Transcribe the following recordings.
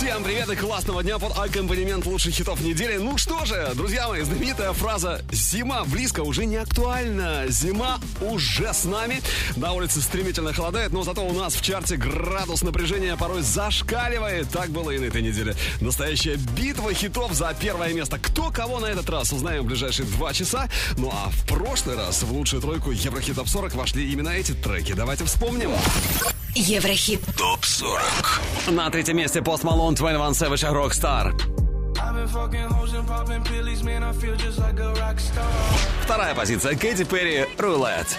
Всем привет и классного дня под аккомпанемент лучших хитов недели. Ну что же, друзья мои, знаменитая фраза «Зима близко» уже не актуальна. Зима уже с нами. На улице стремительно холодает, но зато у нас в чарте градус напряжения порой зашкаливает. Так было и на этой неделе. Настоящая битва хитов за первое место. Кто кого на этот раз, узнаем в ближайшие два часа. Ну а в прошлый раз в лучшую тройку Еврохит Топ 40 вошли именно эти треки. Давайте вспомним. Еврохит ТОП 40. На третьем месте Пост Малон, 21 Savage, Rockstar. Вторая позиция Кэти Перри, Рулет.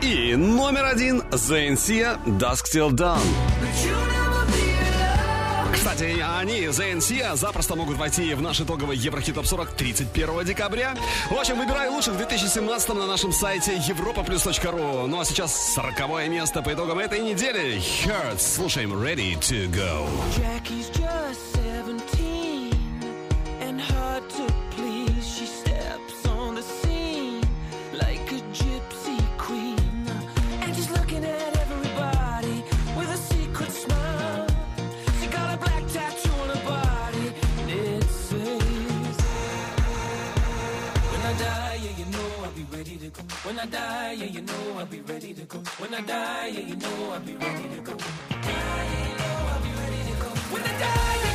И номер один ZNC Dusk Till Dawn. Кстати, они, ZNC, запросто могут войти в наш итоговый Еврохит Топ 40 31 декабря. В общем, выбирай лучших в 2017 на нашем сайте europaplus.ru. Ну а сейчас 40 место по итогам этой недели. Hurts. Слушаем Ready to Go. Jackie's just When I die, yeah, you know I'll be ready to go. When I die, yeah, you know I'll be ready to go. When I die, yeah,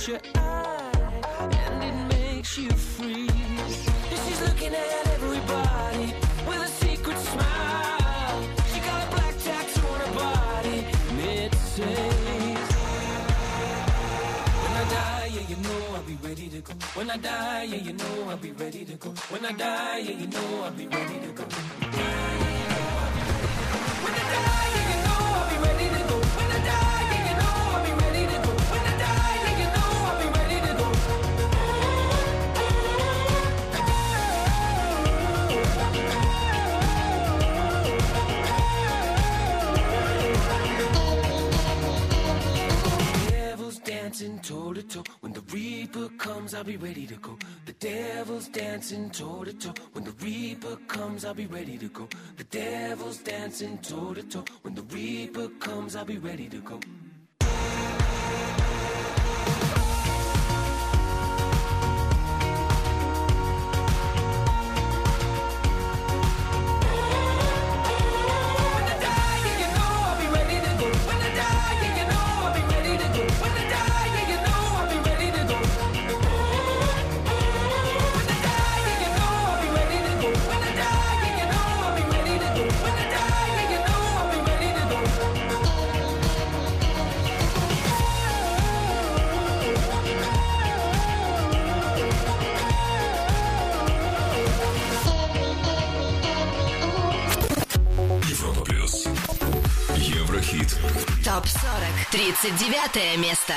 catch your eye and it makes you freeze. She's looking at everybody with a secret smile. She got a black tattoo on her body, and it says, When I die, yeah, you know I'll be ready to go. When I die, yeah, you know I'll be ready to go. When I die, yeah, you know I'll be ready to go. When I die, dancing toe to toe. When the reaper comes, I'll be ready to go. The devil's dancing toe to toe. When the reaper comes, I'll be ready to go. The devil's dancing toe to toe. When the reaper comes, I'll be ready to go. 39 место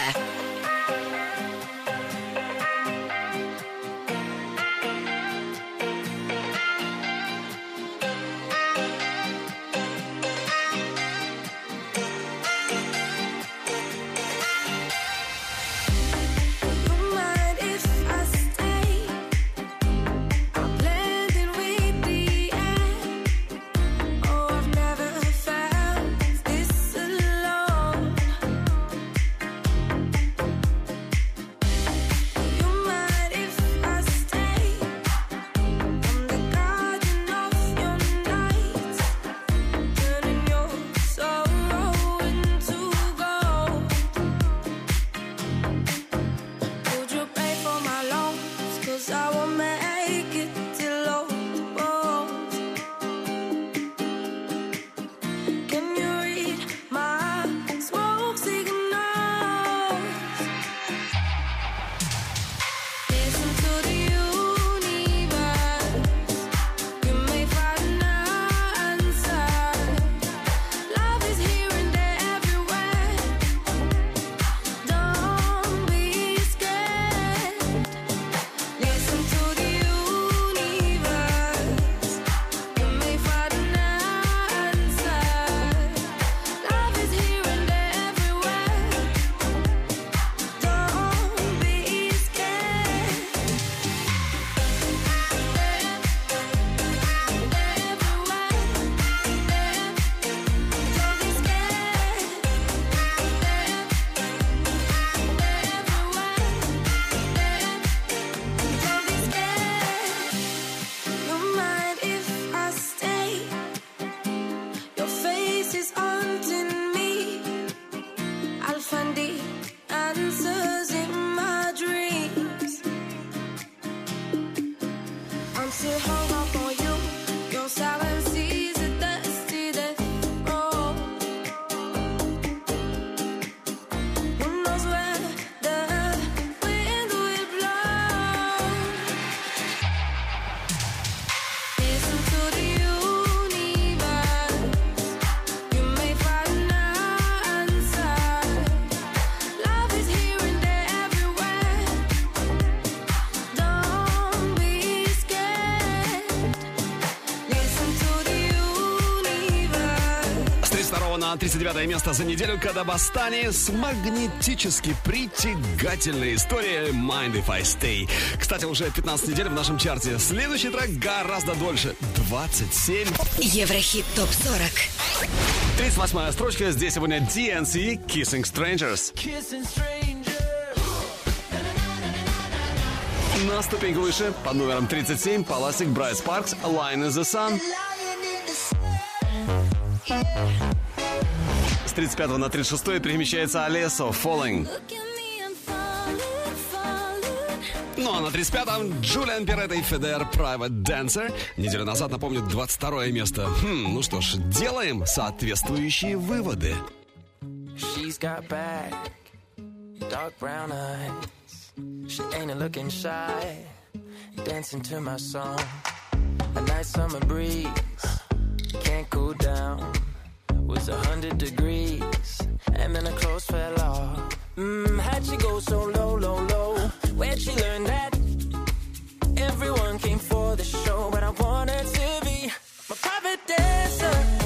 39 место за неделю Кадабастани с магнетически притягательной историей Mind If I Stay. Кстати, уже 15 недель в нашем чарте. Следующий трек гораздо дольше. 27. Еврохит ТОП-40. 38 строчка. Здесь сегодня DNC Kissing Strangers. Kissing strangers. На ступеньку выше, под номером 37, Паласик Брайс Паркс, Line in the Sun. С 35 на 36 перемещается Алесо, Falling. Ну а на 35-м Джулиан Пиретта и Федер Private Dancer. Неделю назад, напомню, 22 место. Хм, ну что ж, делаем соответствующие выводы. She's got back, dark brown eyes. She ain't looking shy, dancing to my song. A nice summer breeze, can't cool down. Was a hundred degrees, and then her clothes fell off. Mmm, how'd she go so low, low, low? Where'd she learn that? Everyone came for the show, but I wanted to be my private dancer.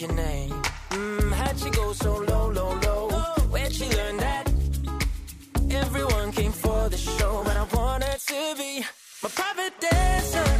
Your name. Mm, how'd she go so low, low, low? Where'd she learn that? Everyone came for the show, but I wanted to be my private dancer.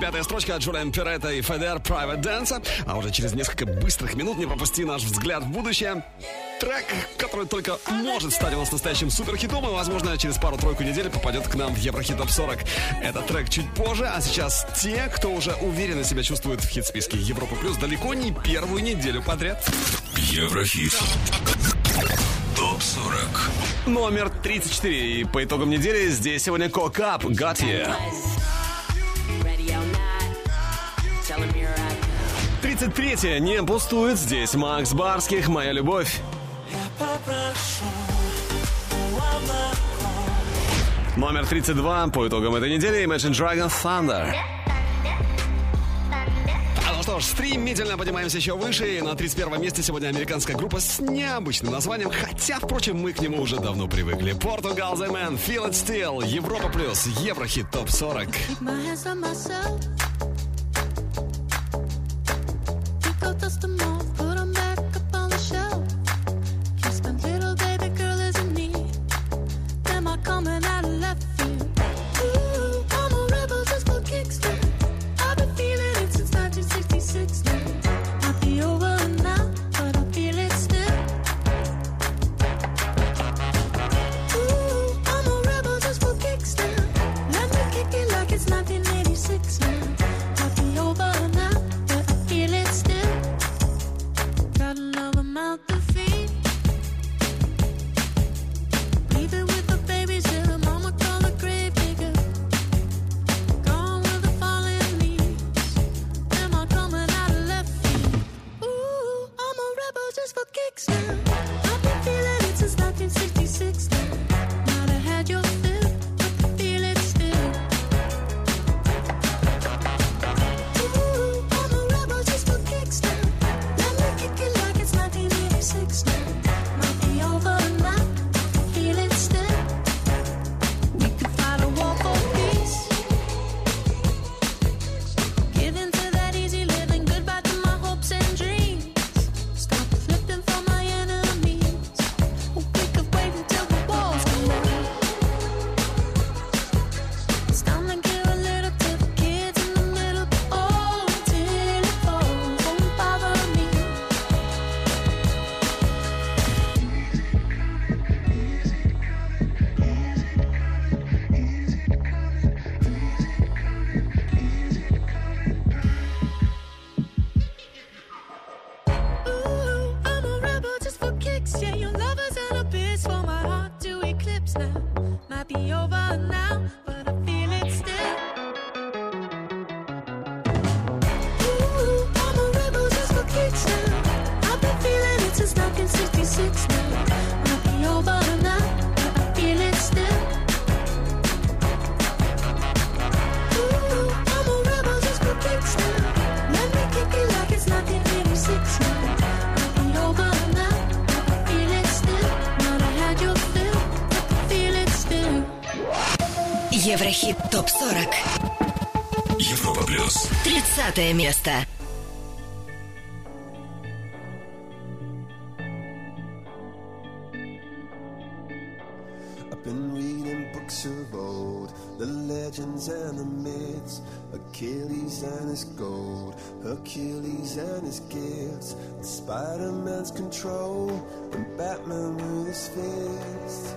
35-я строчка от Джулиан Пиретта и Федер Private Dance. А уже через несколько быстрых минут не пропусти наш взгляд в будущее. Трек, который только может стать у нас настоящим суперхитом и, возможно, через пару-тройку недель попадет к нам в Еврохит Топ 40. Этот трек чуть позже, а сейчас те, кто уже уверенно себя чувствует в хит-списке Европа Плюс далеко не первую неделю подряд. Еврохит. Топ 40. Номер 34. И по итогам недели здесь сегодня Кокап, Got You. 33 не пустует здесь Макс Барских «Моя любовь». Номер 32 по итогам этой недели Imagine Dragon Thunder. А ну что ж, стремительно поднимаемся еще выше. И на 31 месте сегодня американская группа с необычным названием, хотя, впрочем, мы к нему уже давно привыкли. Portugal The Man, Feel It Still, Европа Плюс, Еврохит Топ 40. Keep my hands on myself. now might be over. Еврохит ТОП-40. Европа плюс. 30 место. I've been reading books of old, the legends and the myths, Achilles and his gold, Hercules and his gifts, and Spider-Man's control, and Batman with his fist.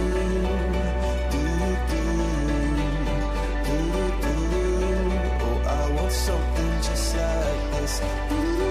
podcast.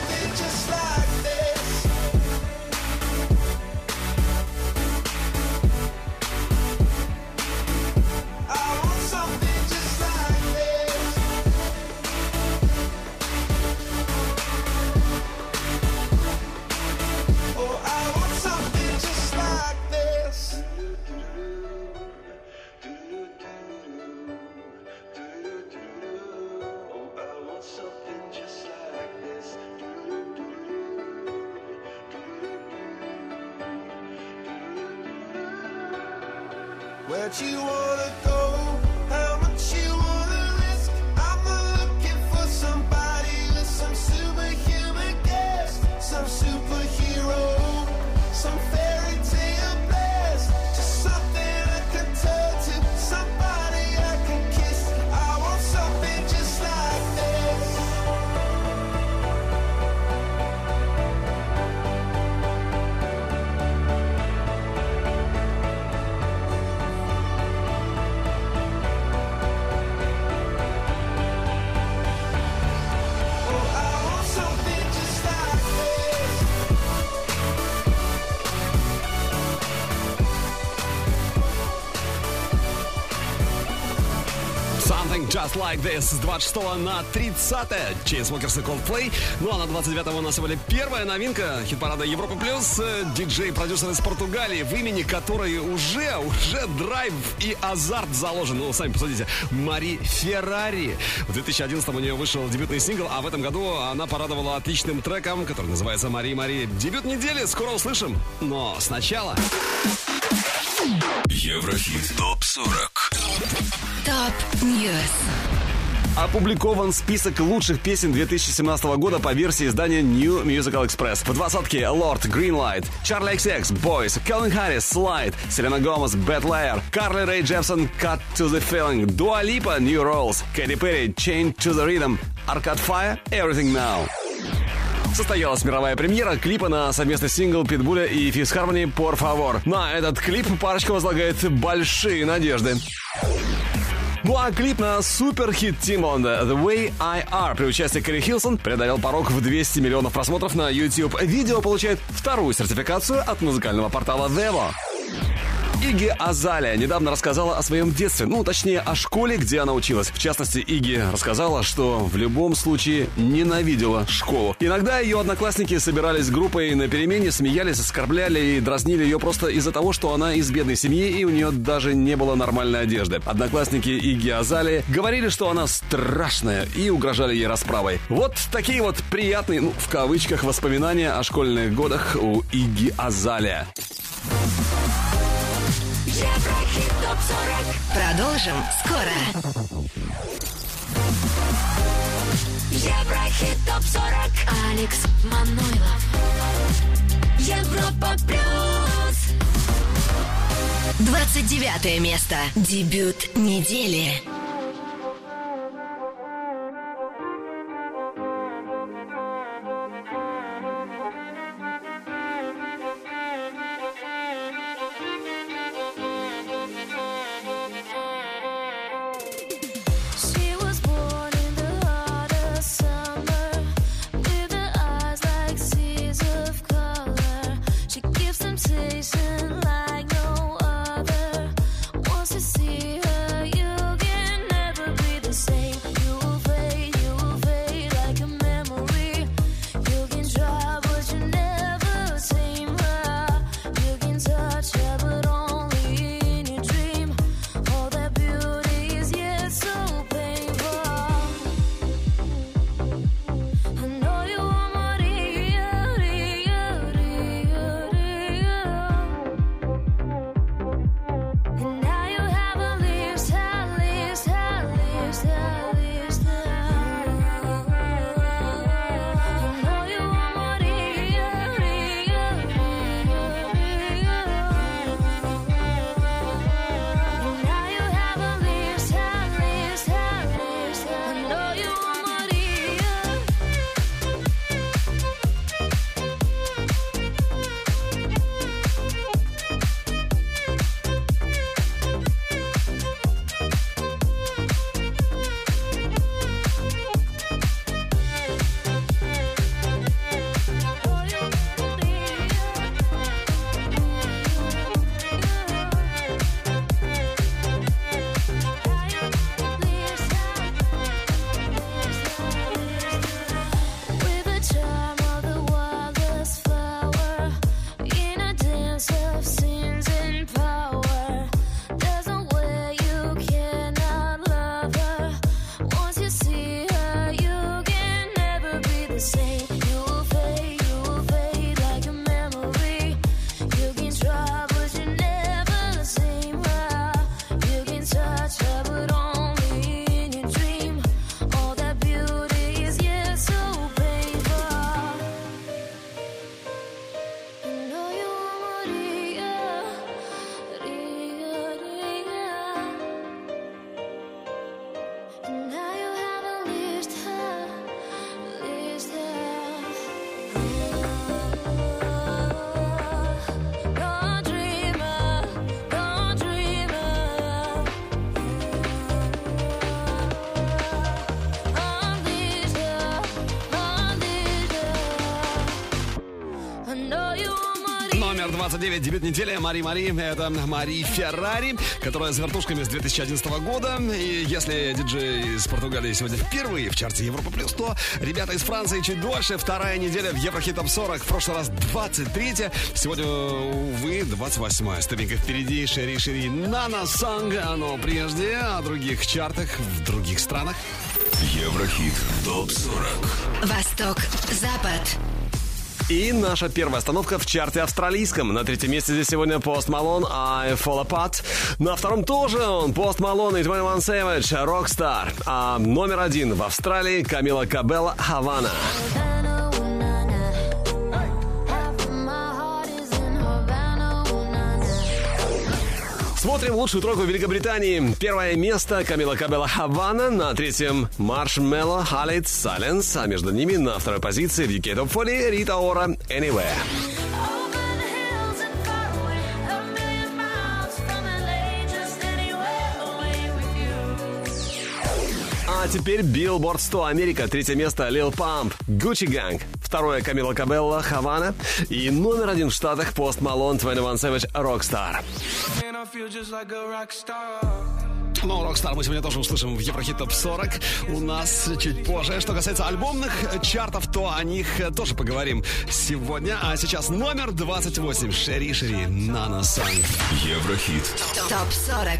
you want. Just Like This с 26 на 30 Chainsmokers и Coldplay. Ну а на 29 у нас сегодня первая новинка хит-парада Европа Плюс. Э, Диджей-продюсер из Португалии, в имени которой уже, уже драйв и азарт заложен. Ну, сами посмотрите. Mari Ferrari. В 2011 у нее вышел дебютный сингл, а в этом году она порадовала отличным треком, который называется «Maria Maria». Дебют недели, скоро услышим. Но сначала... Еврохит ТОП-40. Top News. Опубликован список лучших песен 2017 года по версии издания New Musical Express. В двадцатке Lorde, Green Light, Charli XCX, Boys, Calvin Harris, Slide, Selena Gomez, Bad Liar, Carly Rae Jepsen, Cut to the Feeling, Dua Lipa, New Rules, Katy Perry, Chained to the Rhythm, Arcade Fire, Everything Now. Состоялась мировая премьера клипа на совместный сингл Питбуля и Fifth Harmony «Por favor». На этот клип парочка возлагает большие надежды. Ну а клип на суперхит Тимонда «The Way I Are» при участии Кэрри Хилсон преодолел порог в 200 миллионов просмотров на YouTube. Видео получает вторую сертификацию от музыкального портала Vevo. Иги Азалия недавно рассказала о своем детстве, ну, точнее, о школе, где она училась. В частности, Иги рассказала, что в любом случае ненавидела школу. Иногда ее одноклассники собирались группой на перемене, смеялись, оскорбляли и дразнили ее просто из-за того, что она из бедной семьи и у нее даже не было нормальной одежды. Одноклассники Иги Азалии говорили, что она страшная и угрожали ей расправой. Вот такие вот приятные, ну, в кавычках, воспоминания о школьных годах у Иги Азалия. Еврохит ТОП-40. Продолжим скоро. Еврохит ТОП-40. Алекс Манойлов. Европа Плюс. 29 место. Дебют недели. Дебют недели, Мари Мари. Это Мари Феррари, которая с вертушками с 2011 года. И если диджей из Португалии сегодня впервые в чарте Европа Плюс, то ребята из Франции чуть дольше. Вторая неделя в Еврохит Топ 40. В прошлый раз 23 Сегодня, увы, 28 Ступенька впереди. Шери Шери Нана Санг. Но прежде о других чартах в других странах. Еврохит ТОП-40. Восток, Запад. И наша первая остановка в чарте австралийском. На третьем месте здесь сегодня Пост Малон, I Fall Apart. На втором тоже он, Пост Малон и 21 Savage, Rockstar. А номер один в Австралии Камила Кабелла, Havana. Havana, Смотрим лучшую тройку Великобритании. Первое место Камила Кабелла Хавана. На третьем Маршмелло Халит Silence. А между ними на второй позиции в UK Top 40 Рита Ора Anywhere. Теперь Billboard 100 Америка. Третье место Lil Pump, Gucci Gang. Второе Камила Кабелла, Хавана. И номер один в Штатах Пост Малон, 21 Savage, Rockstar. Ну, Rockstar мы сегодня тоже услышим в Еврохит Топ 40 у нас чуть позже. Что касается альбомных чартов, то о них тоже поговорим сегодня. А сейчас номер 28. Шери Шери, Нана Сан. Еврохит. ТОП 40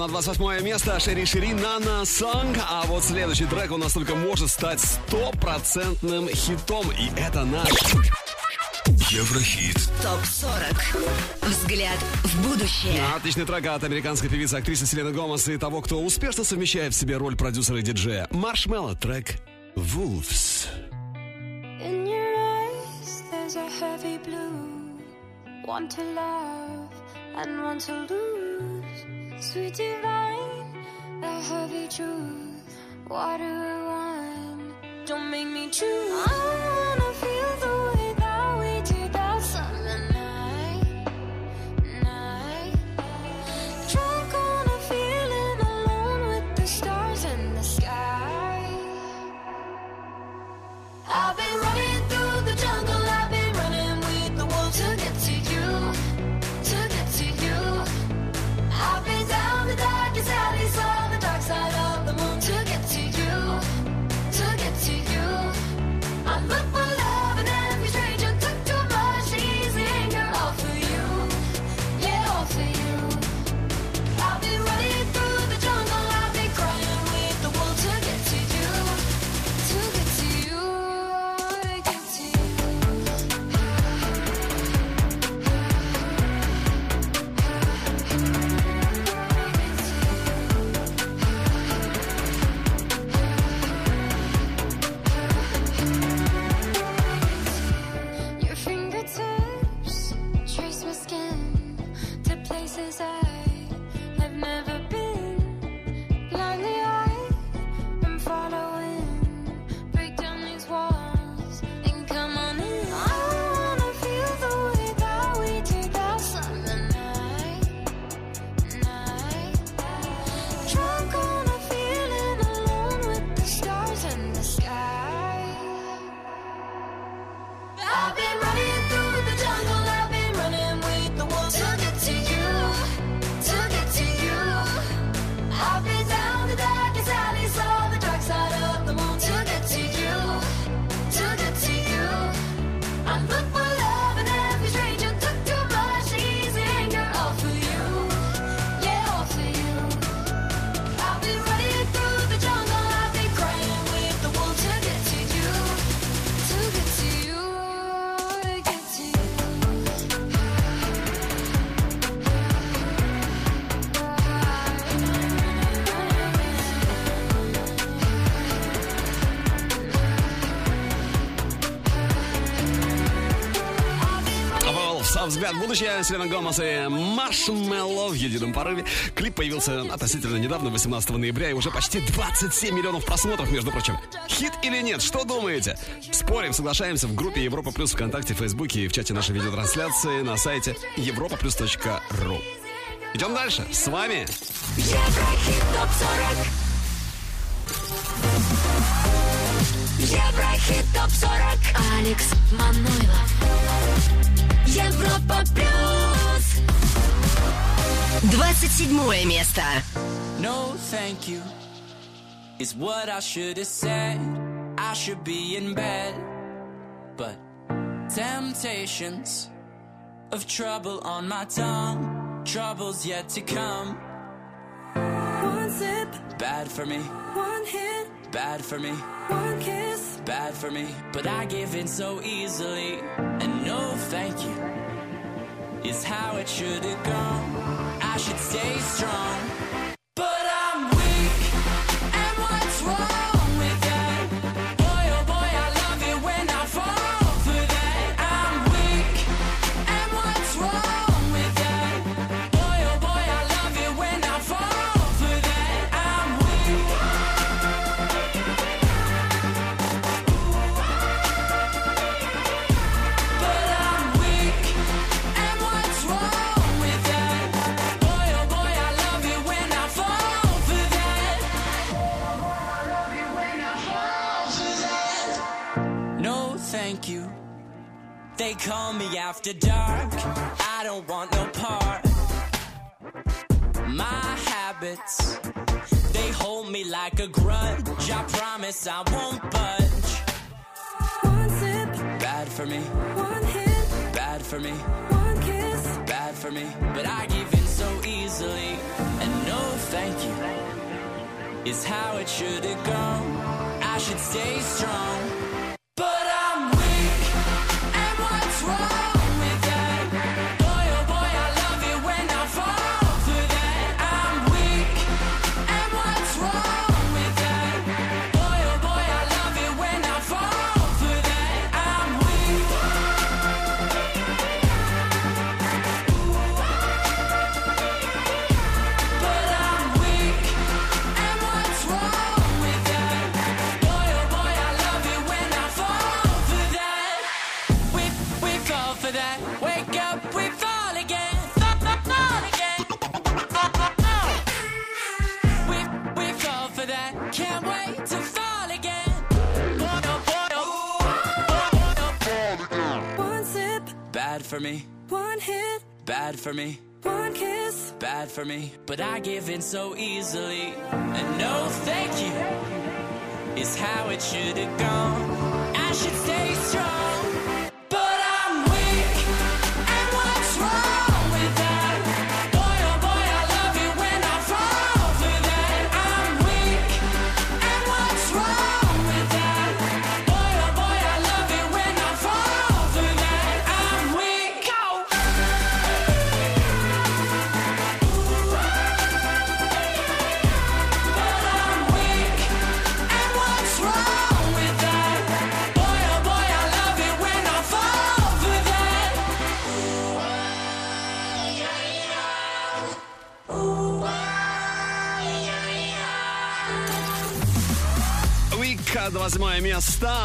на 28 место Шери Шери Нана Санг. А вот следующий трек у нас только может стать стопроцентным хитом. И это наш Еврохит. ТОП 40 Взгляд в будущее отличный трек от американской певицы актрисы Селены Гомес и того, кто успешно совмещает в себе роль продюсера и диджея. Маршмелло трек Wolves. In your eyes, there's a heavy blue. One to love and one to lose. Sweet divine, the heavy truth. Water or wine, don't make me choose. I wanna feel будущее. Селена Гомес и Маршмелло в едином порыве. Клип появился относительно недавно, 18 ноября, и уже почти 27 миллионов просмотров, между прочим. Хит или нет? Что думаете? Спорим, соглашаемся в группе Европа Плюс ВКонтакте, Фейсбуке и в чате нашей видеотрансляции на сайте europaplus.ru. Идем дальше. С вами Еврохит ТОП-40 Еврохит ТОП-40 Алекс Манойлов Европа Плюс 27 место No, thank you. Is what I should have said. I should be in bed. But temptations of trouble on my tongue. Troubles yet to come. One sip, Bad for me, one hit, bad for me, one kiss. bad for me. But I give in so easily. And no, thank you. Is how it should have gone. I should stay strong. Call me after dark. I don't want no part. My habits, they hold me like a grudge. I promise I won't budge. One sip, Bad for me, one hit, bad for me, one kiss. bad for me. But I give in so easily. And no, thank you is how it should have gone. I should stay strong. For me. one kiss. bad for me, but I give in so easily. And no, thank you is how it should have gone. I should stay strong,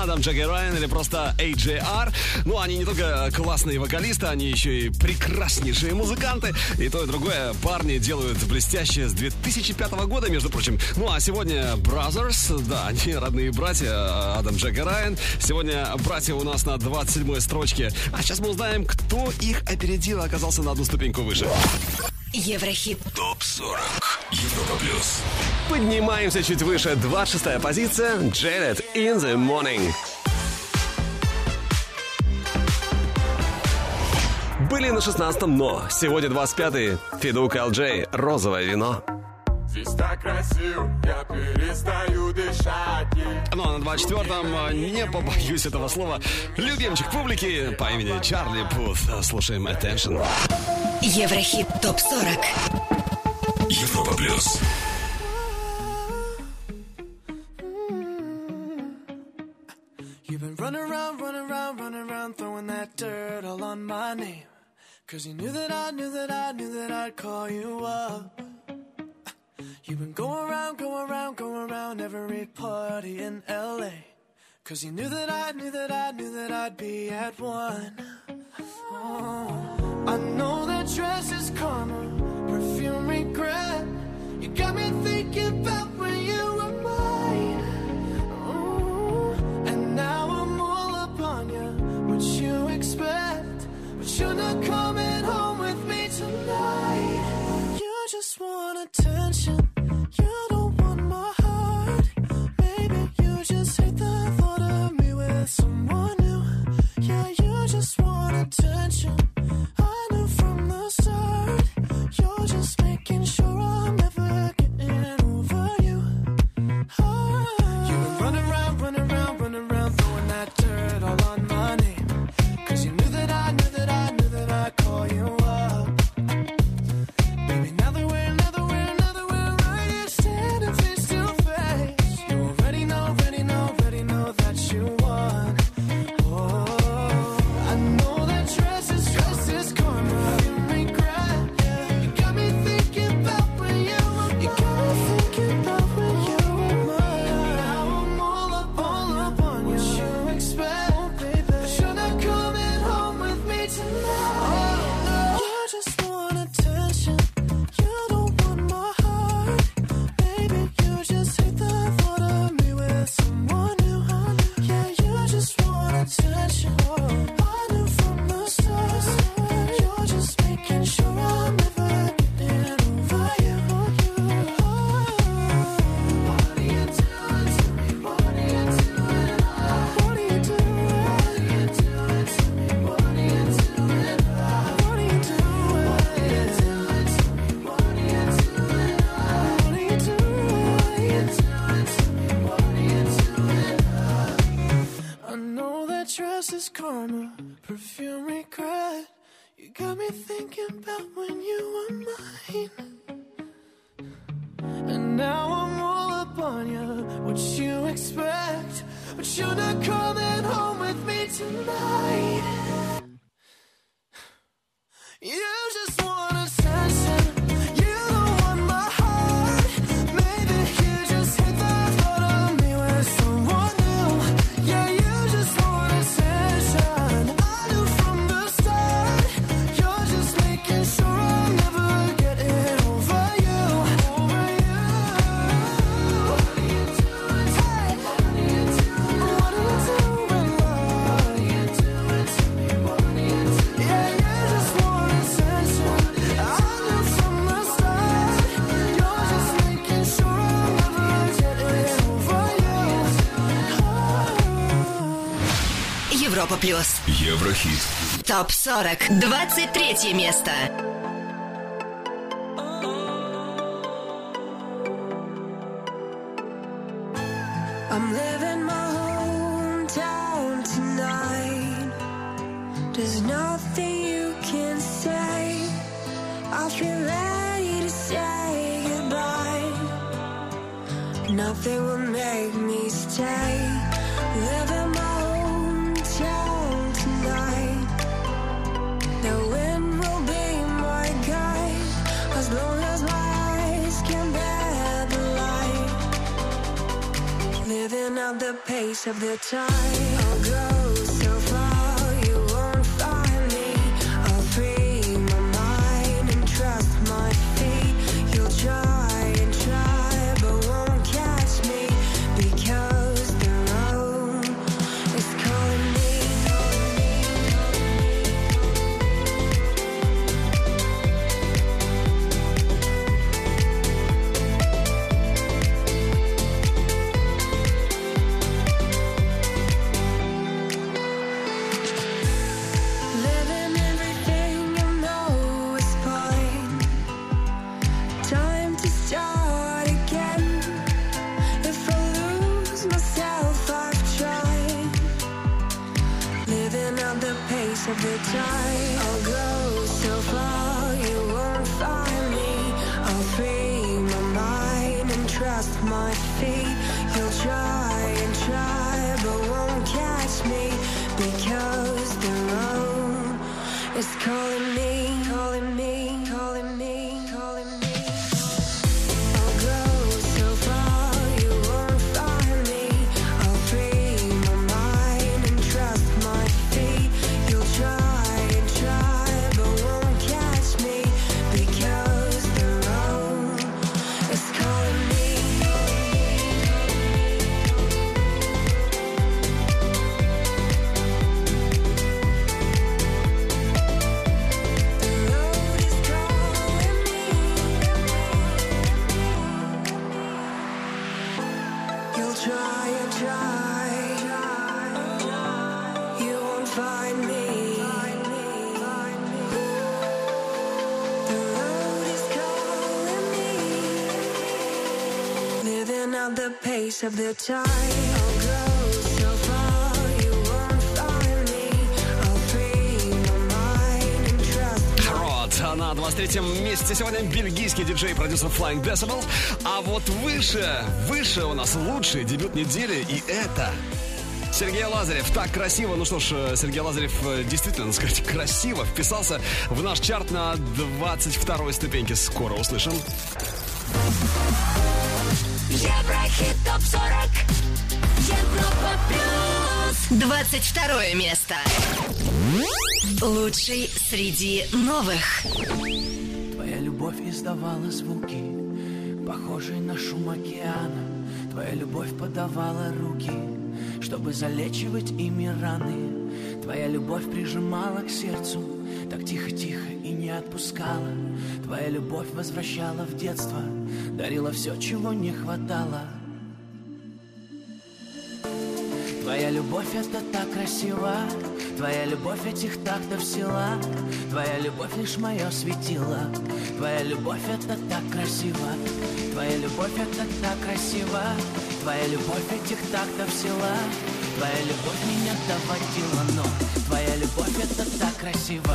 Адам Джеки Райан или просто AJR. Ну, они не только классные вокалисты, они еще и прекраснейшие музыканты. И то, и другое парни делают блестяще с 2005 года, между прочим. Ну, а сегодня Brothers, да, они родные братья, Адам Джеки Райан. Сегодня братья у нас на 27 строчке. А сейчас мы узнаем, кто их опередил и оказался на одну ступеньку выше. Еврохит ТОП 40. Европа плюс. Поднимаемся чуть выше. 26 позиция. Jared in the morning. Были на 16-м, но сегодня 25-й. Федук LJ. Розовое вино. Здесь так красиво, я перестаю дышать. Ну а на 24-м, не побоюсь этого слова, любимчик публики по имени Чарли Пут. Слушаем Attention. Еврохит ТОП-40 Европа Плюс You've been running around, running around, running around, throwing that dirt all on my name. Cause you knew that I, knew that I, knew that I'd call you up. You've been going around, going around, going around every party in LA. Cause you knew that I knew that I knew that I'd be at one. Oh. I know that dress is karma, perfume regret. You got me thinking about when you were mine. Oh. And now I'm all upon you, what you expect. But you're not coming home with me tonight. You just want attention. плюс. Еврохит. Топ 40. 23 место. I'm living my hometown tonight. There's nothing you can say. I feel ready to say goodbye. Nothing will make me stay. Living living at the pace of the time. На 23-м месте сегодня бельгийский диджей и продюсер Flying Decibel. А вот выше, выше у нас лучший дебют недели, и это... Сергей Лазарев, так красиво. Ну что ж, э, Сергей Лазарев э, действительно, надо сказать, красиво вписался в наш чарт на 22-й ступеньке. Скоро услышим. 22 место Лучший среди новых Твоя любовь издавала звуки, похожие на шум океана. Твоя любовь подавала руки, чтобы залечивать ими раны. Твоя любовь прижимала к сердцу, так тихо-тихо и не отпускала. Твоя любовь возвращала в детство, дарила все, чего не хватало. Твоя любовь это так красиво Твоя любовь этих тактов сила Твоя любовь лишь мое светило Твоя любовь это так красиво Твоя любовь это так красиво Твоя любовь этих тактов сила Твоя любовь меня доводила, но Твоя любовь это так красиво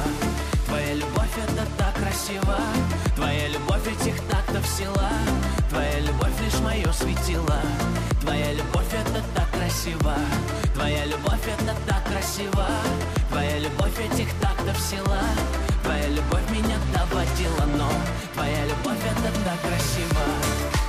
Твоя любовь это так красиво Твоя любовь этих тактов сила Твоя любовь лишь мое светило Твоя любовь это так красиво. Твоя любовь это так красиво. Твоя любовь этих тактов сила Твоя любовь меня доводила, но Твоя любовь это так красиво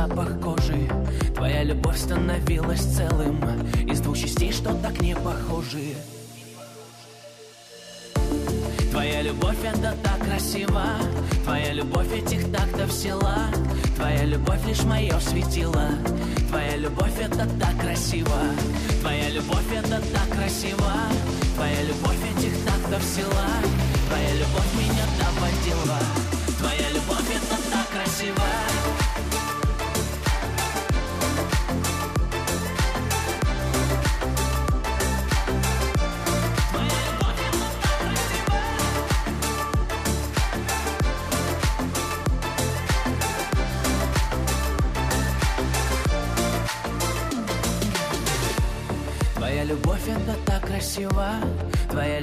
запах кожи. Твоя любовь становилась целым. Из двух частей, что так не похожи. Твоя любовь это так красиво. Твоя любовь этих тактов сила Твоя любовь лишь мое светило. Твоя любовь это так красиво. Твоя любовь это так красиво. Твоя любовь этих тактов сила Твоя любовь меня доводила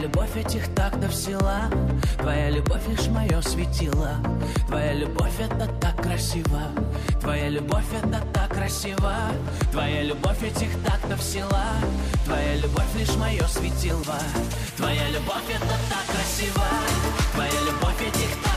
любовь этих тактов сила Твоя любовь лишь мое светило. Твоя любовь это так красиво. Твоя любовь это так красиво. Твоя любовь этих тактов сила Твоя любовь лишь мое светило. Твоя любовь это так красиво. Твоя любовь этих тактов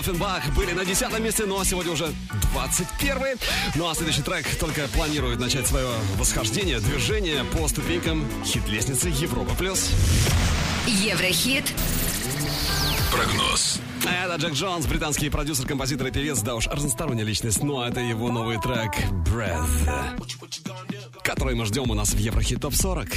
Алфенбах были на 10 месте, но сегодня уже 21 Ну а следующий трек только планирует начать свое восхождение, движение по ступенькам хит-лестницы Европа+. плюс. Еврохит. Прогноз. Это Джек Джонс, британский продюсер, композитор и певец, да уж разносторонняя личность, но это его новый трек Breath, который мы ждем у нас в Еврохит ТОП 40.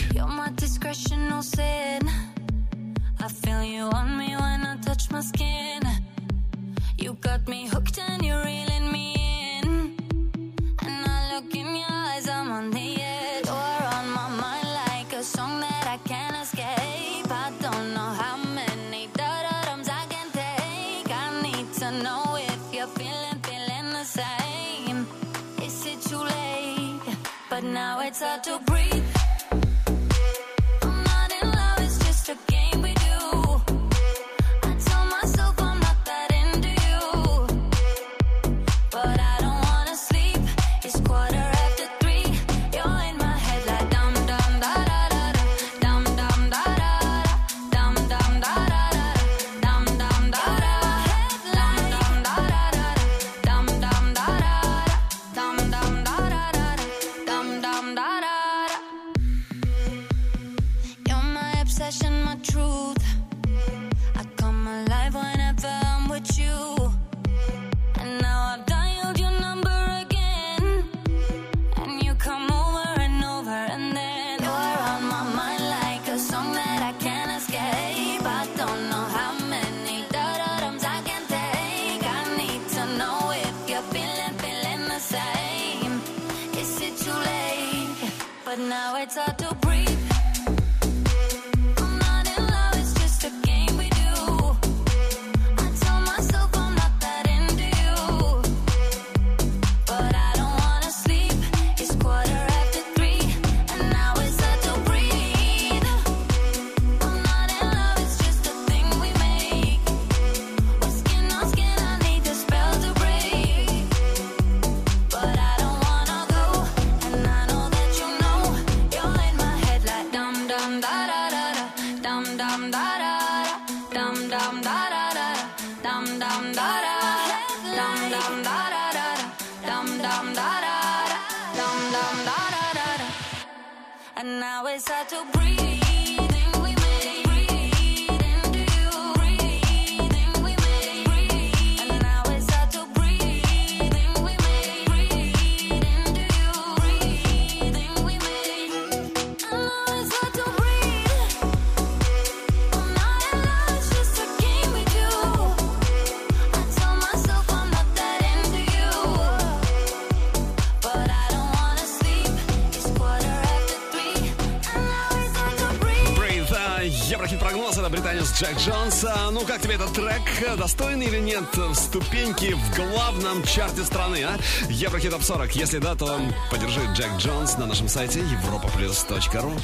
Джек Джонс. А, Ну, как тебе этот трек? Достойный или нет ступеньки в главном чарте страны, а? Еврохит топ 40. Если да, то поддержи Джек Джонс на нашем сайте europaplus.ru.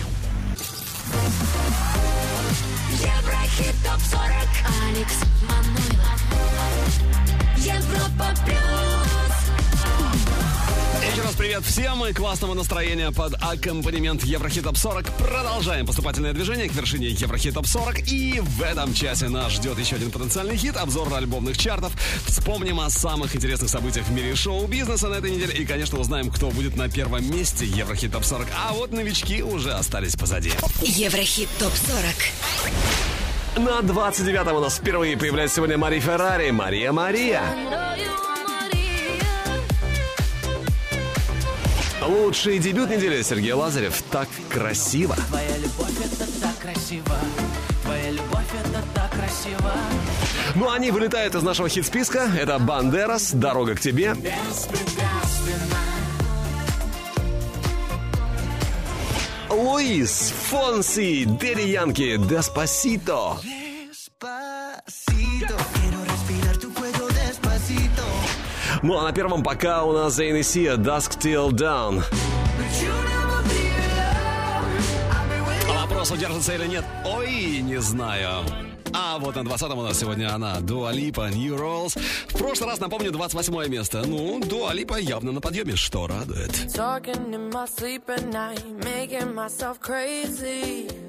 привет всем и классного настроения под аккомпанемент Еврохит Топ 40. Продолжаем поступательное движение к вершине Еврохит Топ 40. И в этом часе нас ждет еще один потенциальный хит, обзор альбомных чартов. Вспомним о самых интересных событиях в мире шоу-бизнеса на этой неделе. И, конечно, узнаем, кто будет на первом месте Еврохит Топ 40. А вот новички уже остались позади. Еврохит топ 40. На 29-м у нас впервые появляется сегодня Мари Феррари. Мария Мария. Лучший дебют недели Сергей Лазарев. Так красиво. Твоя любовь это так красиво Твоя любовь это так красиво Ну, они вылетают из нашего хит-списка. Это Бандерас, «Дорога к тебе». Луис, Фонси, Дэдди Янки, Деспасито. Despacito Ну, а на первом пока у нас Зейн и Сия, Dusk Till Dawn. А вопрос, удержится или нет? Ой, не знаю. А вот на 20-м у нас сегодня она, Дуа Липа, New Rolls. В прошлый раз, напомню, 28 место. Ну, Дуа Липа явно на подъеме, что радует. Talking in my sleep at night, making myself crazy.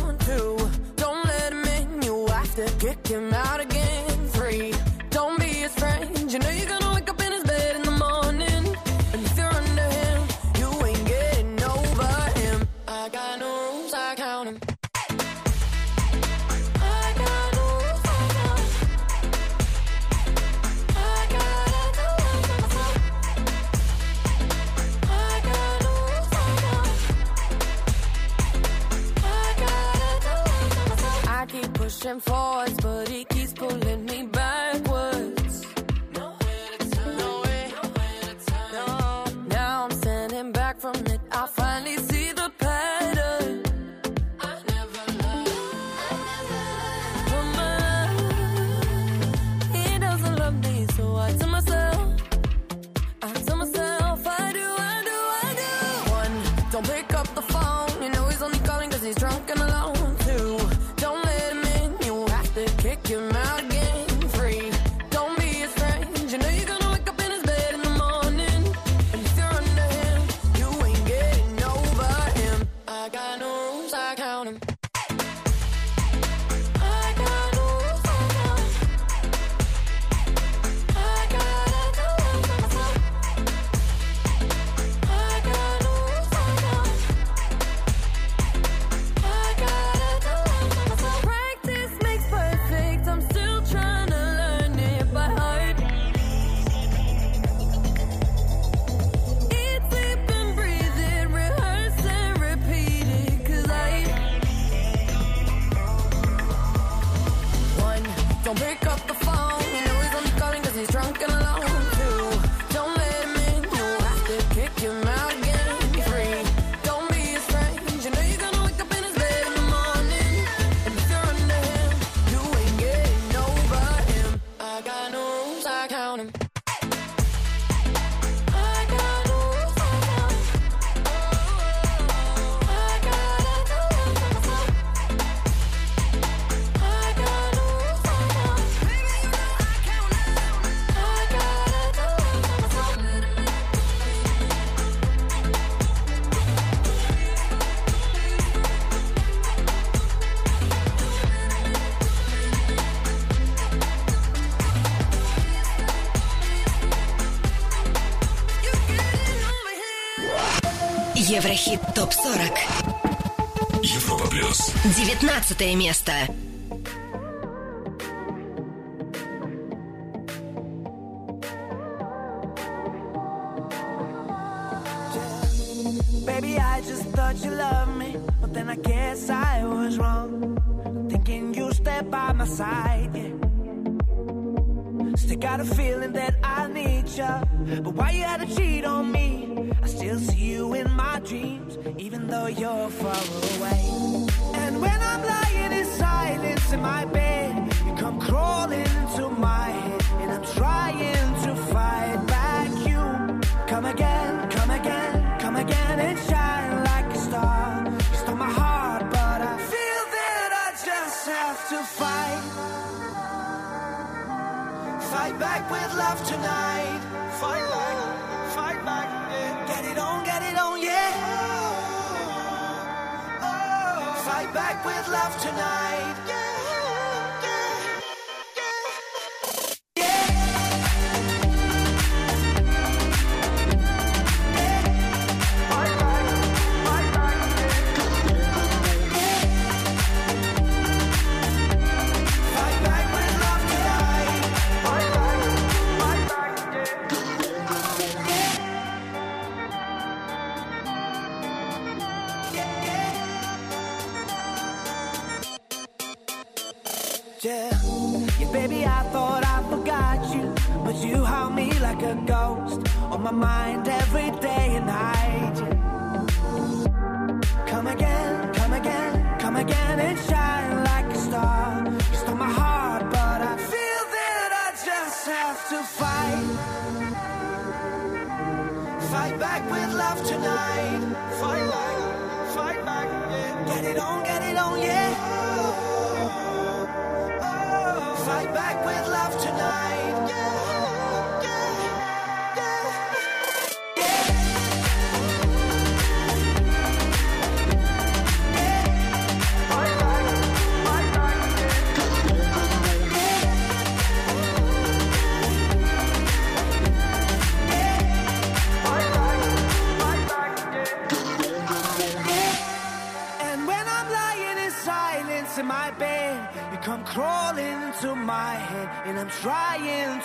Kick him out again. pushing forwards, but he keeps pulling. 19 место.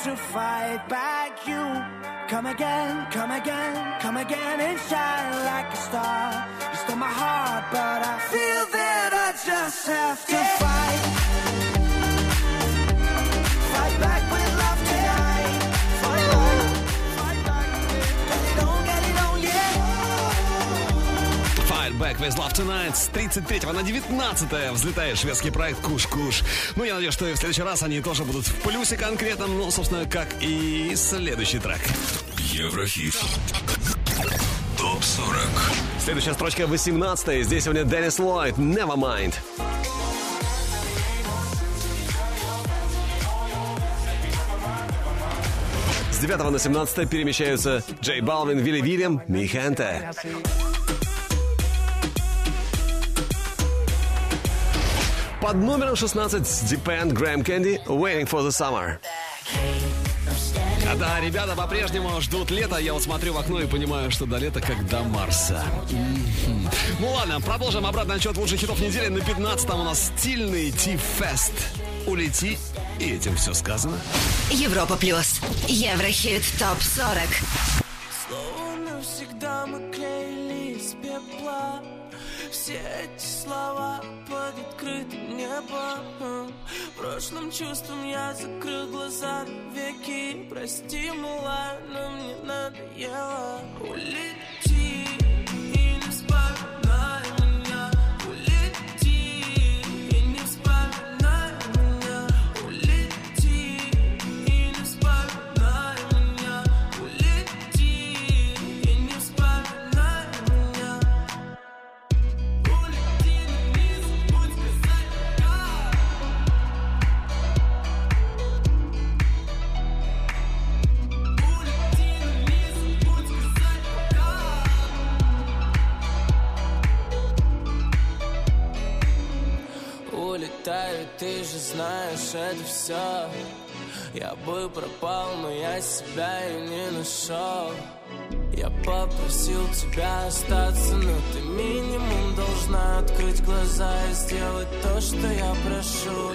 To fight back. You come again, come again, come again, and shine like a star. You stole my heart, but I feel that I just have to fight. Fight back Back with Love Tonight с 33 на 19 взлетает шведский проект Куш-Куш. Ну, я надеюсь, что и в следующий раз они тоже будут в плюсе конкретном, ну, собственно, как и следующий трек. Еврохит. Топ 40. Следующая строчка 18 Здесь сегодня Деннис Ллойд, Nevermind. С 9 на 17 перемещаются Джей Балвин, Вилли Вильям, Миханте. Под номером 16 Depend, Грэм Кэнди, Waiting for the Summer. Да, ребята по-прежнему ждут лета. Я вот смотрю в окно и понимаю, что до лета как до Марса. Мгм. Ну ладно, продолжим обратный отчет лучших хитов недели. На 15 у нас стильный Ти-фест. Улети, и этим все сказано. Европа плюс. Еврохит топ 40. Словно всегда мы клеили из пепла Все эти слова под открытым небом. Прошлым чувством я закрыл глаза веки. Прости, милая, но мне надоело Улети Улетаю, ты же знаешь, это все Я бы пропал, но я себя и не нашел Я попросил тебя остаться, но ты минимум должна открыть глаза и сделать то, что я прошу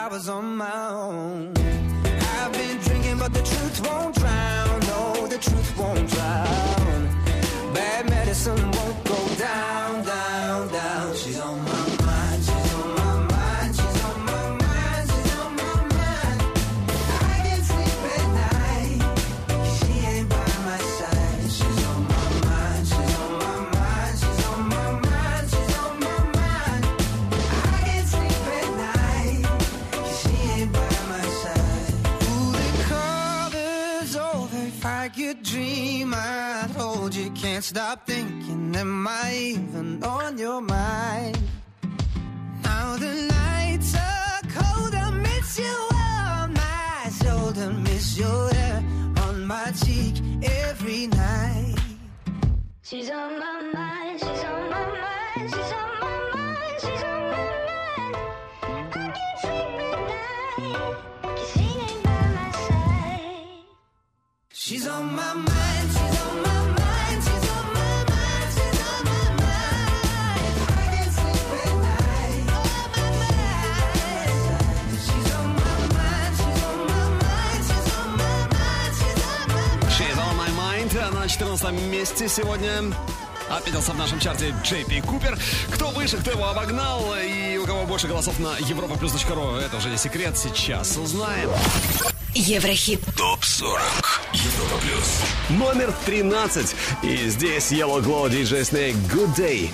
I was on my Am I even on your mind? Now the nights are cold. I miss you on my shoulder. Miss your hair on my cheek every night. She's on my mind, she's on my mind, she's on my mind, she's on my mind. I can't sleep at night, 'cause she ain't by my side. She's on my mind. Месте сегодня отметился в нашем чарте Джей Пи Купер. Кто выше, кто его обогнал и у кого больше голосов на европа.ру, это уже не секрет, сейчас узнаем. Еврохит. ТОП-40. Европа плюс. Номер 13. И здесь Yellow Glow DJ Snake Good Day.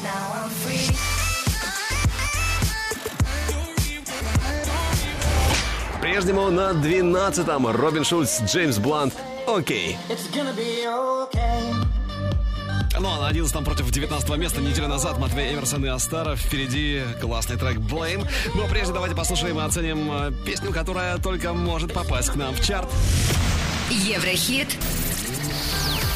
Прежнему на 12-м Робин Шульц, Джеймс Блант. Окей. It's gonna be okay. Ну а на 11 против 19 места неделю назад Матвей Эверсон и Астара. Впереди классный трек Blame. Но прежде давайте послушаем и оценим э, песню, которая только может попасть к нам в чарт. Еврохит.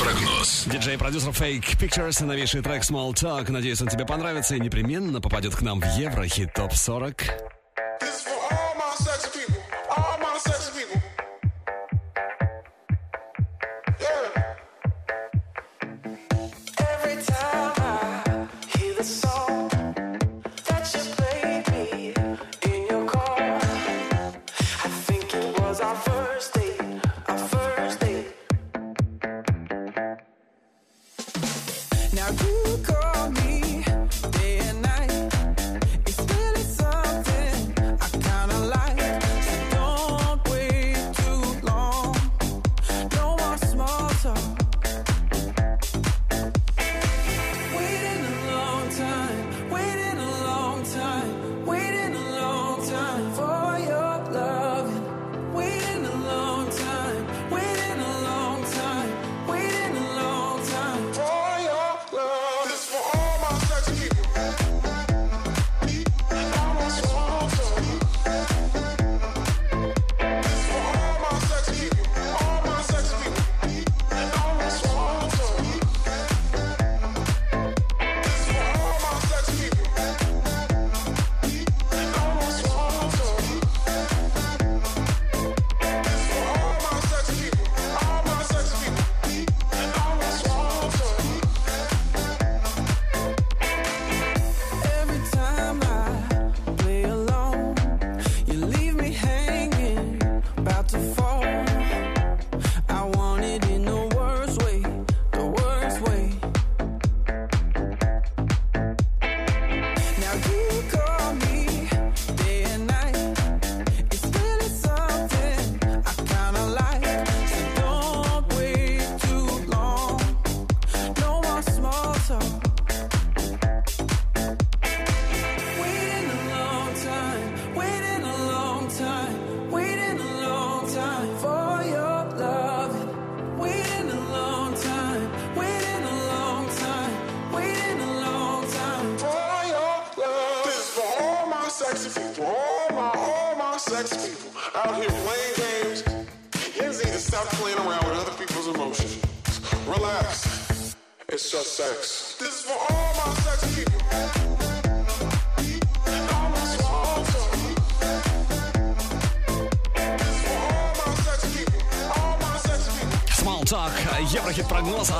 Прогноз. Диджей-продюсер Fake Pictures, новейший трек Small Talk. Надеюсь, он тебе понравится и непременно попадет к нам в Еврохит ТОП 40.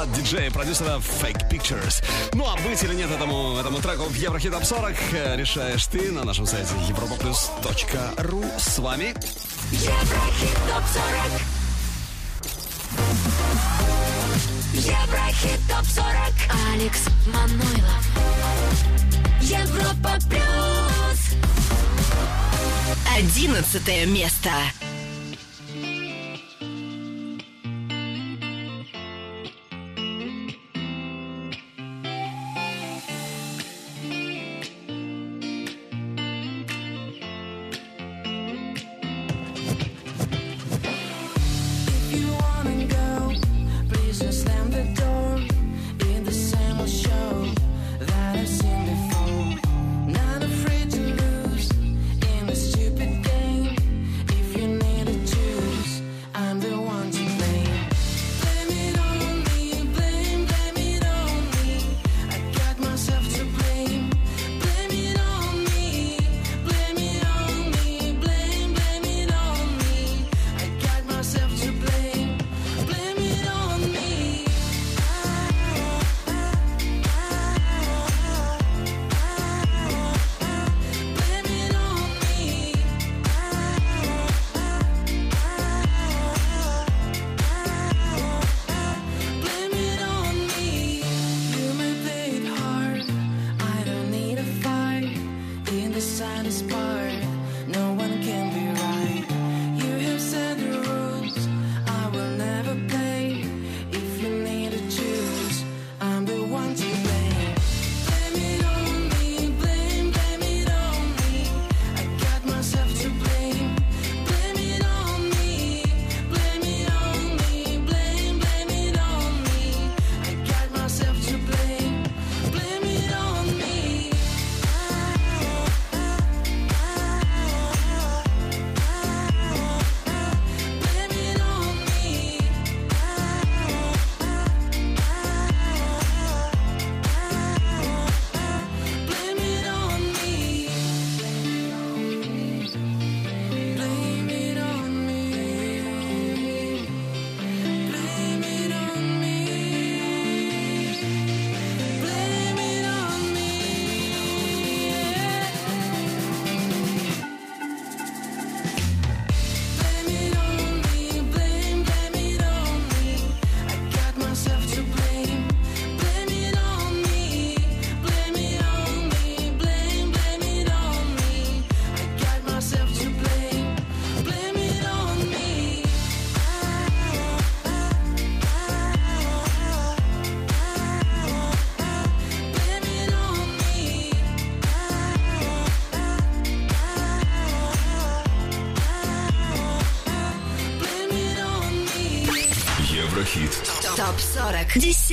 от диджея продюсера Fake Pictures. Ну а быть или нет этому, этому треку в Еврохит Топ 40 э, решаешь ты на нашем сайте europaplus.ru. С вами Еврохит Топ 40 Еврохит Топ 40 Алекс Манойлов. Европа Плюс. Одиннадцатое место.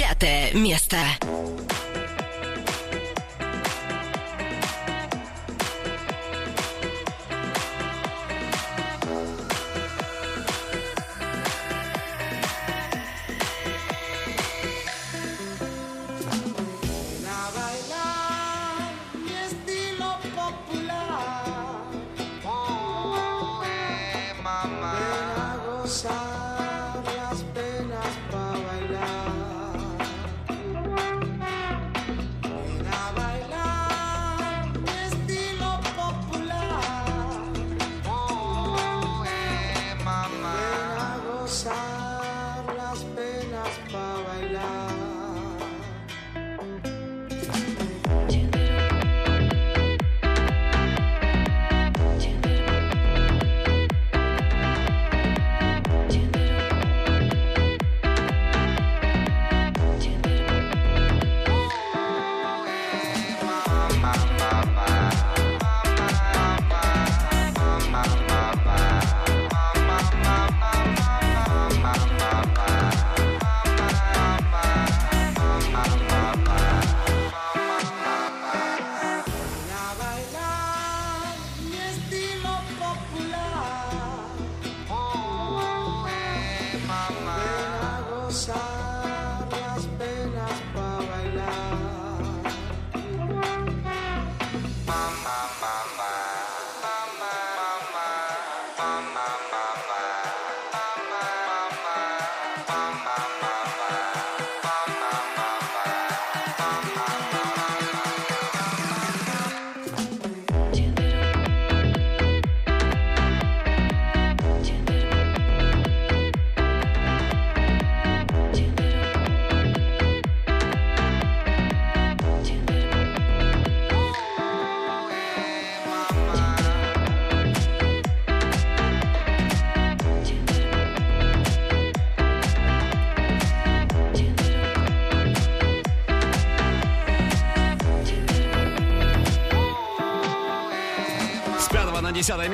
пятое место.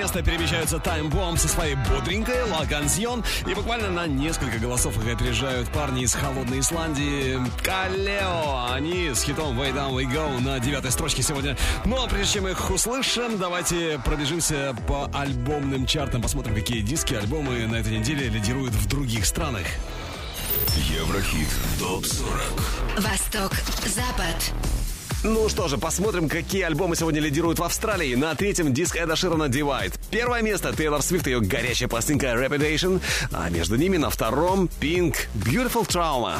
Место перемещаются Time Bomb со своей бодренькой La Canción. И буквально на несколько голосов их опережают парни из холодной Исландии Калео. Они с хитом Way Down We Go на девятой строчке сегодня. Ну а прежде чем их услышим, давайте пробежимся по альбомным чартам, посмотрим, какие диски, альбомы на этой неделе лидируют в других странах. Еврохит ТОП-40 Восток, Запад. Ну что же, посмотрим, какие альбомы сегодня лидируют в Австралии. На третьем диск Эда Ширана Divide. Первое место Тейлор Свифт, ее горячая пластинка Reputation. А между ними на втором Pink Beautiful Trauma.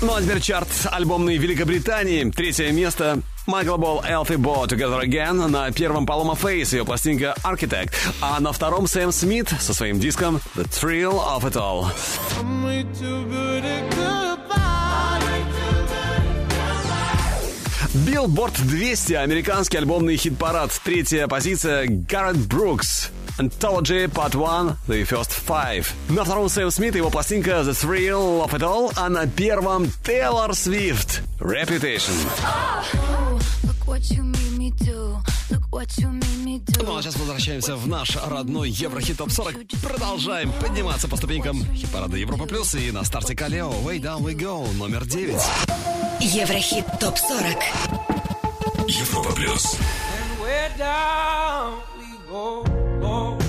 Ну а теперь чарт альбомный Великобритании. Третье место Майкл Болл, Элфи Бо, Together Again. На первом Paloma Face, ее пластинка Architect. А на втором Сэм Смит со своим диском The Thrill of It All. Billboard 200, американский альбомный хит-парад. Третья позиция Гарт Брукс. Anthology Part 1, The First Five. На втором Сэм Смит его пластинка The Thrill of It All, а на первом Тейлор Свифт Reputation. Oh, Ну а сейчас возвращаемся в наш родной Еврохит Топ 40. Продолжаем подниматься по ступенькам хит-парада Европа Плюс и на старте Калео Way Down We Go номер 9. Еврохит ТОП-40. Европа Плюс And we're down we go. go, go,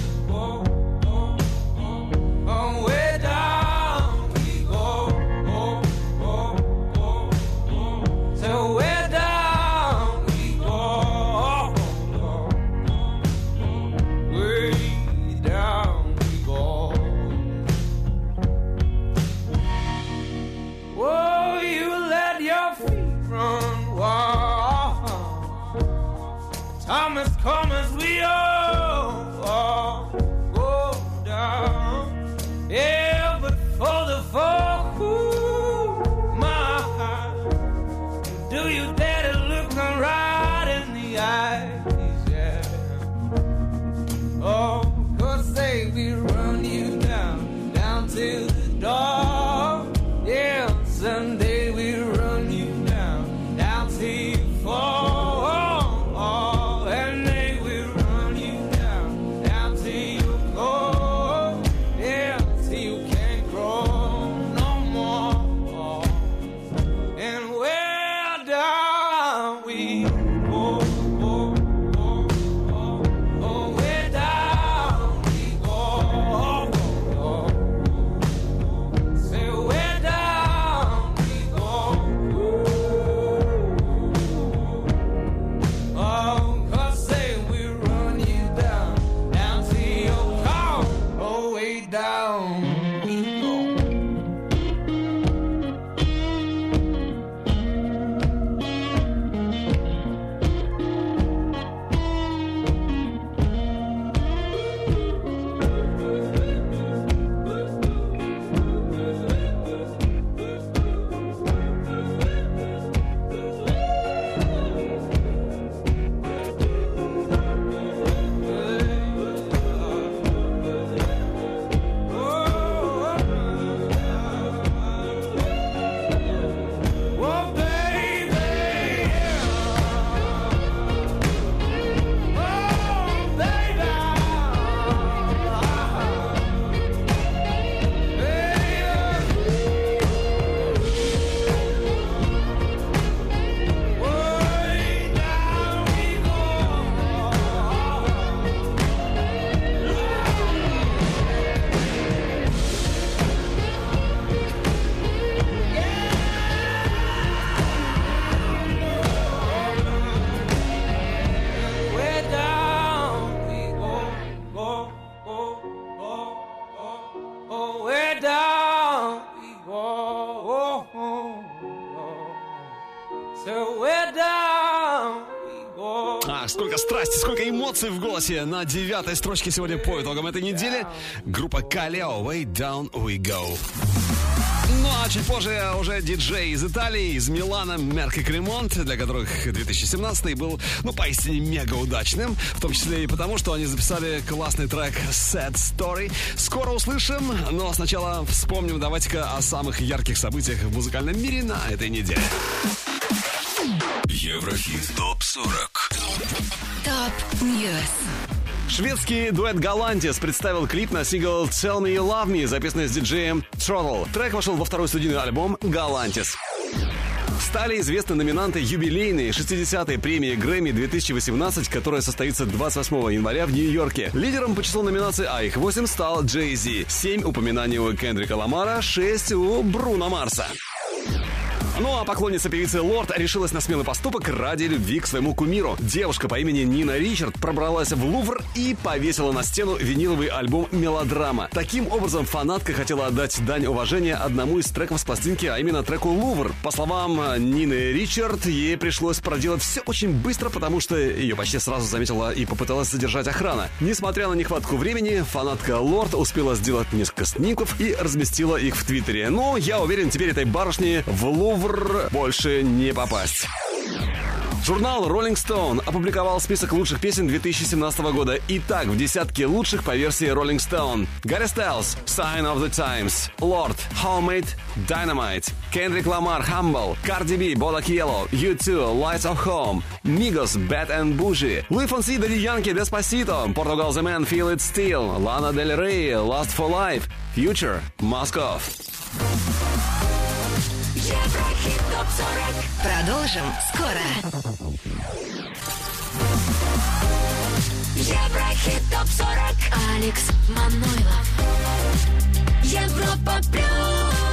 голосе. На девятой строчке сегодня по итогам этой недели группа Калео Way Down We Go. Ну а чуть позже уже диджей из Италии, из Милана, Мерк и Кремонт, для которых 2017 был, ну, поистине мега удачным. В том числе и потому, что они записали классный трек Sad Story. Скоро услышим, но сначала вспомним давайте-ка о самых ярких событиях в музыкальном мире на этой неделе. Еврохит ТОП-40 Top News. Шведский дуэт Galantis представил клип на сингл Tell Me You Love Me, записанный с диджеем Throttle. Трек вошел во второй студийный альбом Galantis. Стали известны номинанты юбилейной 60-й премии Грэмми 2018, которая состоится 28 января в Нью-Йорке. Лидером по числу номинаций, а их 8, стал Джей Зи. 7 упоминаний у Кендрика Ламара, 6 у Бруно Марса. Ну а поклонница певицы Лорд решилась на смелый поступок ради любви к своему кумиру. Девушка по имени Нина Ричард пробралась в Лувр и повесила на стену виниловый альбом «Мелодрама». Таким образом, фанатка хотела отдать дань уважения одному из треков с пластинки, а именно треку «Лувр». По словам Нины Ричард, ей пришлось проделать все очень быстро, потому что ее почти сразу заметила и попыталась задержать охрана. Несмотря на нехватку времени, фанатка Лорд успела сделать несколько снимков и разместила их в Твиттере. Но я уверен, теперь этой барышне в Лувр больше не попасть. Журнал Rolling Stone опубликовал список лучших песен 2017 года. Итак, в десятке лучших по версии Rolling Stone. Гарри Стайлз, Sign of the Times, Lord, Homemade, Dynamite, Kendrick Lamar, Humble, Cardi B, Bodak Yellow, U2, Lights of Home, Migos, Bad and Bougie, Louis Fonsi, Daddy Yankee, Despacito, Portugal The Man, Feel It Still, Lana Del Rey, Last for Life, Future, Off. Еврохит ТОП-40. Продолжим скоро. Еврохит ТОП-40. Алекс Манойлов. Европа Плюс.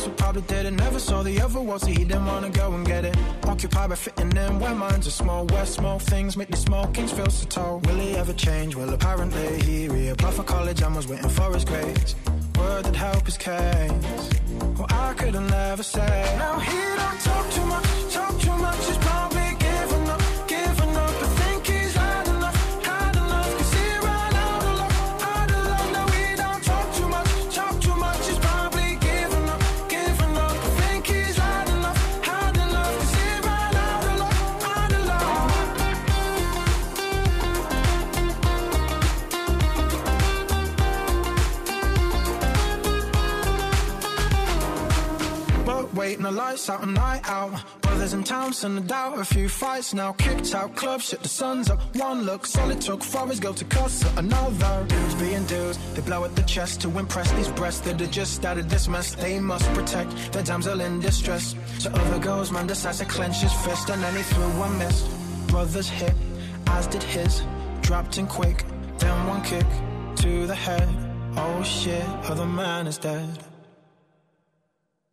hometown, that's probably did it. Never saw the other world, so he didn't wanna go and get it. Occupied by fitting in where minds are small. Where small things make the small kings feel so tall. Will he ever change? Well, apparently he reapplied for college and was waiting for his grades. Word that help his case. Well, I could have never say. Now he don't talk too much, talk too much. He's probably lights out, a night out. Brothers in town, send a doubt. A few fights now, kicked out club, shit, the sun's up. One look, solid took for his girl to cuss at another. Dudes being dudes, they blow at the chest to impress these breasts that have just started this mess. They must protect their damsel in distress. So other girls, man decides to clench his fist, and then he threw one miss. Brothers hit, as did his. Dropped in quick, then one kick to the head. Oh shit, other man is dead.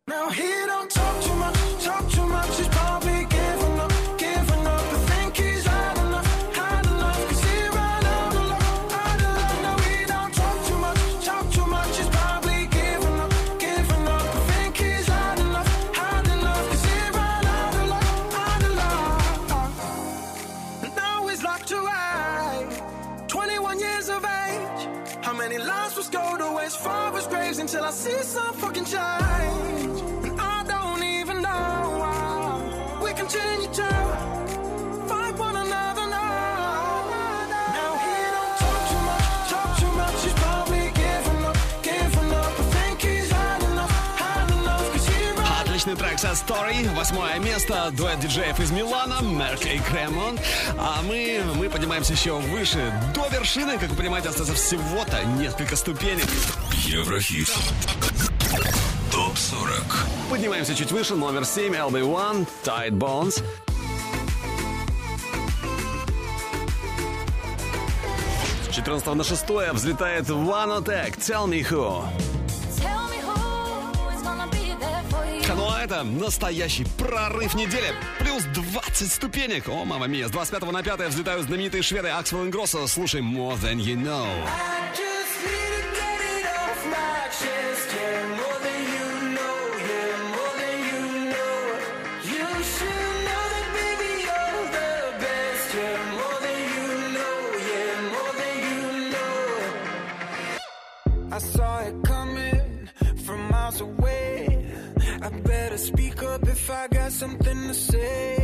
Now he don't talk too much, talk too much. He's probably given up, given up. I think he's had enough, had enough. Cause he ran out of luck, out of luck. Now he don't talk too much, talk too much. He's probably given up, given up. I think he's had enough, had enough. Cause he ran out of luck, out of luck. And now he's locked away, 21 years of age. How many lives will go to his father's graves until I see some fucking change? Story. Восьмое место. Дуэт диджеев из Милана. Мерк и Кремон. А мы, мы поднимаемся еще выше. До вершины, как вы понимаете, остается всего-то несколько ступенек. Еврохит. Топ 40. Поднимаемся чуть выше. Номер 7. LB1. Tight Bones. С 14 на 6 взлетает One Attack. Tell me who. Это настоящий прорыв недели. Плюс 20 ступенек. О, мама мия. С 25 на 5 взлетают знаменитые шведы Аксвелл Ингроссо. Слушай More Than You Know. I just need to get it off my chest, yeah, something to say.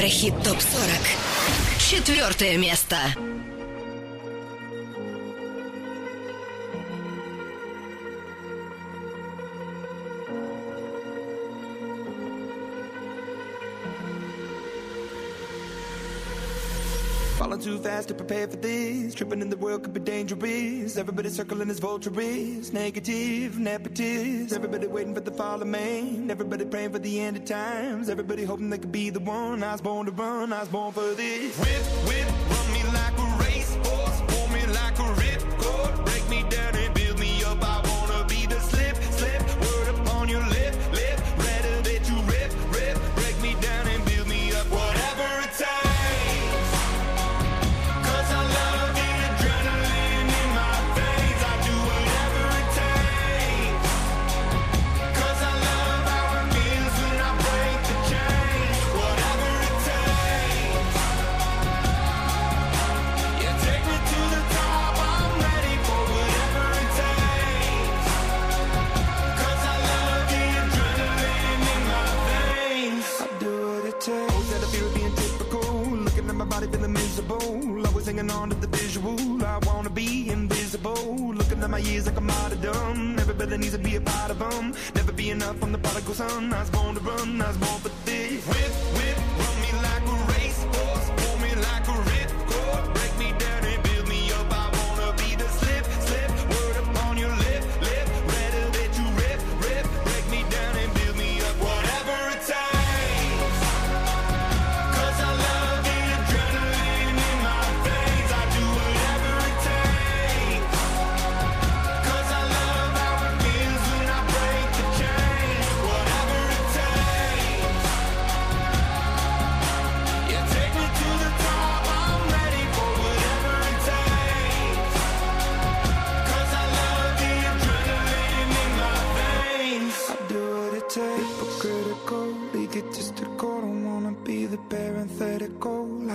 Еврохит ТОП-40. Четвертое место. Falling too fast to prepare for this. Tripping in the world could be dangerous. Everybody circling as vultures. Negative, nepotist. Everybody waiting for the fall of man. Everybody praying for the end of times. Everybody hoping they could be the one. I was born to run, I was born for this. Whip, whip, run me like a racehorse. My years like I'm martyrdom. Everybody needs to be a part of them. Never be enough on the prodigal son. I was born to run, I was born for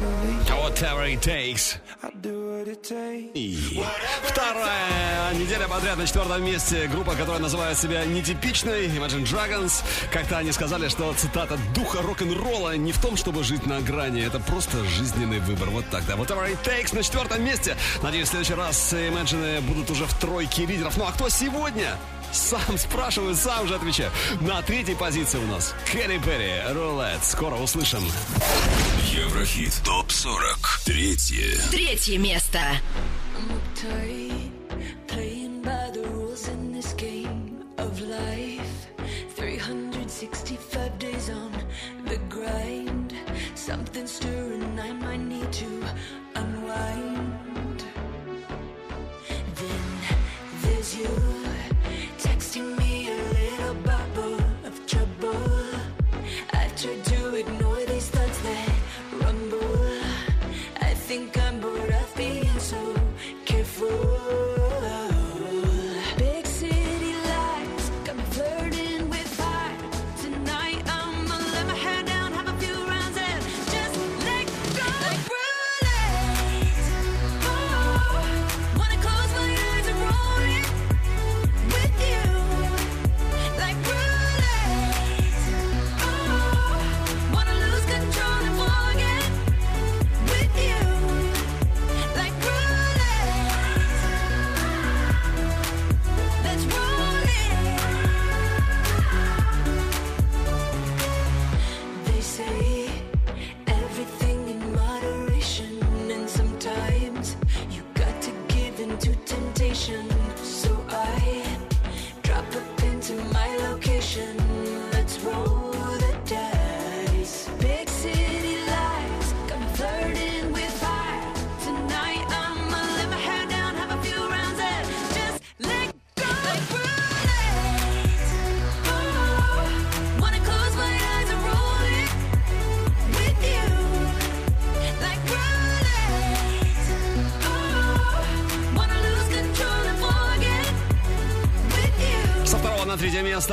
of. Whatever it takes. И вторая неделя подряд на четвертом месте группа, которая называет себя нетипичной, Imagine Dragons. Как-то они сказали, что цитата «Духа рок-н-ролла не в том, чтобы жить на грани, это просто жизненный выбор». Вот так, да. Whatever it takes на четвертом месте. Надеюсь, в следующий раз Imagine будут уже в тройке лидеров. Ну а кто сегодня? Сам спрашиваю, сам же отвечаю. На третьей позиции у нас Кэрри Перри, Рулет. Скоро услышим. Еврохит ТОП-40. Третье. Третье место. uptight, playing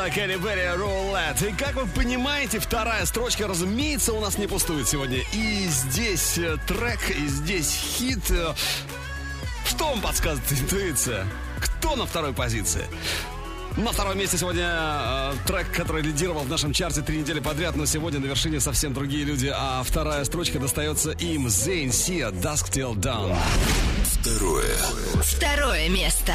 место Кэрри Берри Рулет. И как вы понимаете, вторая строчка, разумеется, у нас не пустует сегодня. И здесь э, трек, и здесь хит. Э, Что вам подсказывает интуиция? Кто на второй позиции? На втором месте сегодня э, трек, который лидировал в нашем чарте три недели подряд, но сегодня на вершине совсем другие люди, а вторая строчка достается им. Зейн Сия, Dusk Till Dawn. Второе. Второе место.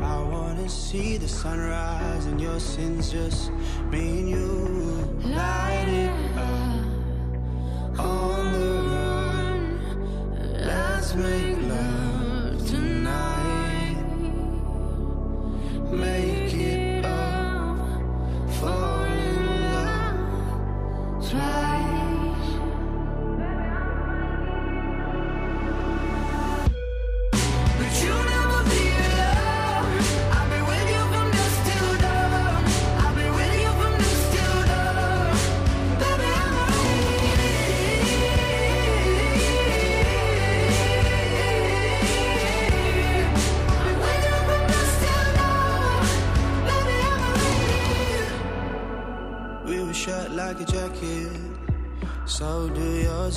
I wanna see the sunrise and your sins just me and you. Light it up on the run. Let's make love tonight. make it up, fall in love twice.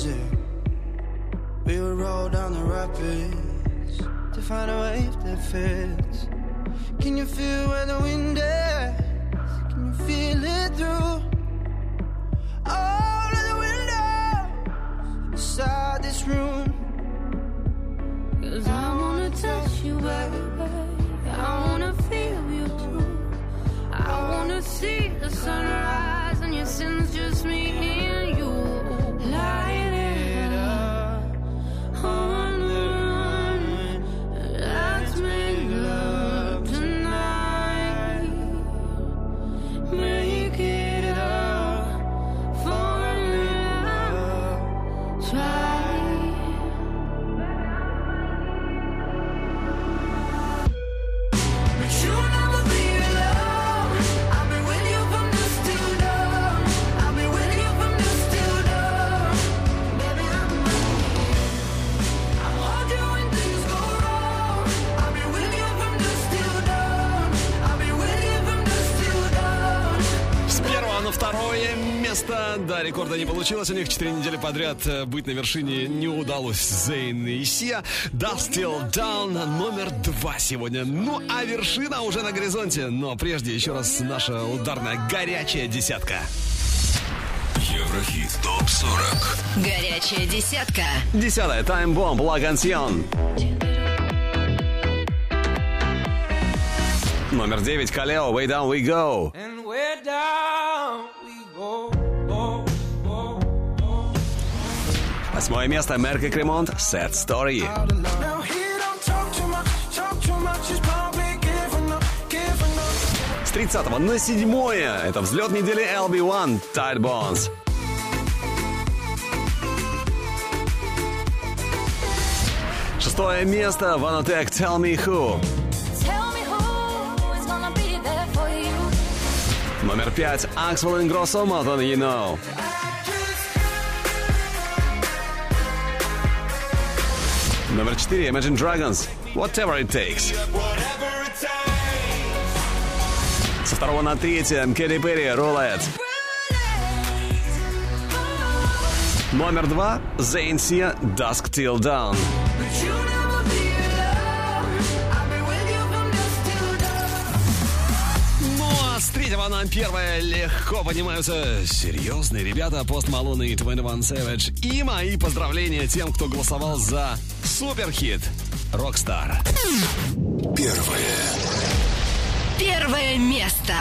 Eh? We would roll down the rapids to find a wave that fits. Can you feel where the wind is? Can you feel it through all of the windows inside this room? Cause I wanna touch you, baby. I wanna feel you too. I wanna see the sunrise and your sins just me Да, рекорда не получилось. У них четыре недели подряд э, быть на вершине не удалось. Зейн и Сия. Dust Till Down номер два сегодня. Ну, а вершина уже на горизонте. Но прежде еще раз наша ударная горячая десятка. Еврохит ТОП-40 Горячая десятка. Десятая. Bomb. La Canción. Номер девять. Калео. Way Down We Go. And we're down Восьмое место. Мерк Кремонт. Sad Story. Giving up, giving up. С 30 на седьмое. Это взлет недели LB1. Tight Bones. Шестое место. Vanatech Tell Me Who. Tell me who is gonna be there for you. Номер пять. Axel Ingrosso More Than You Know. Номер четыре. Imagine Dragons. Whatever It Takes. Со второго на третье. Кэрри Перри. Roulette. Номер два. Зейн Сия. Dusk Till Dawn. Третьего на первое легко поднимаются серьезные ребята Пост Малон и 21 Savage. И мои поздравления тем, кто голосовал за суперхит Rockstar. Первое Первое место.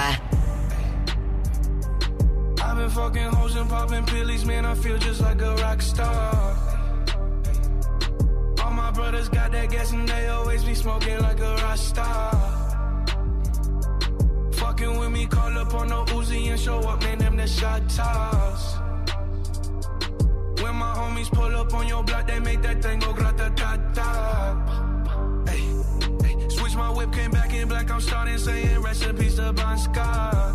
I've been fucking hoes and popping pillies, man. I feel just like a rock star. All my brothers got that gas and they always be smoking like a rock star. Fucking with me, call up on the Uzi and show up, man. Them the shot toss. When my homies pull up on your block, they make that thing go grata ta ta. Switch my whip, came back in black. I'm starting saying recipes to Bon Scott.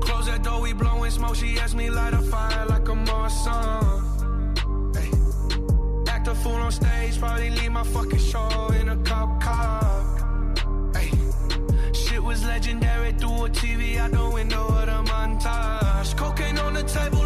Close that door, we blowing smoke. She asked me light a fire like a Marsan. Hey, act a fool on stage, probably leave my fucking show in a cop car. Was legendary through a TV out the window of the montage. Cocaine on the table,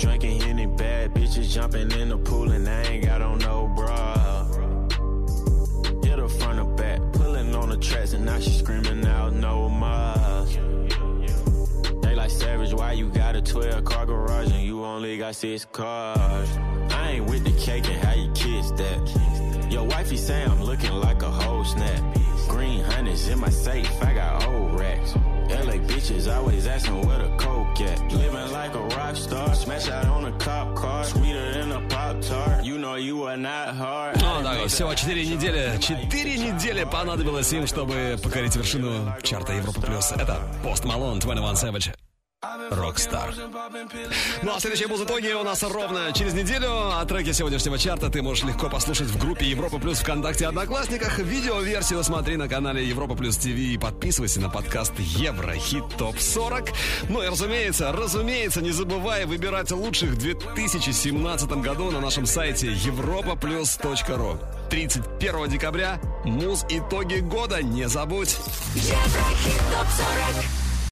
Drinking any bad bitches, jumping in the pool, and I ain't got on no bra. Hit her front or back, pulling on the tracks, and now she screaming out no more. They like savage, why you got a 12 car garage and you only got six cars? I ain't with the cake and how you kiss that. Your wifey say I'm looking like a whole snap. Green hundreds in my safe, I got old racks. LA bitches always asking where the coke at. Living like a rock star, smash out on a cop car, sweeter than a pop tart. You know you are not hard. Ну, да, всего 4 недели. 4 недели понадобилось им, чтобы покорить вершину чарта Европа+. плюс. Это Post Malone, 21 Savage. Rockstar. Ну а следующая музытония у нас ровно через неделю. А треки сегодняшнего чарта ты можешь легко послушать в группе Европа Плюс ВКонтакте Одноклассниках. Видеоверсию смотри на канале Европа Плюс ТВ и подписывайся на подкаст Еврохит Топ 40. Ну и разумеется, разумеется, не забывай выбирать лучших в 2017 году на нашем сайте europaplus.ru. 31 декабря муз итоги года не забудь. Еврохит топ 40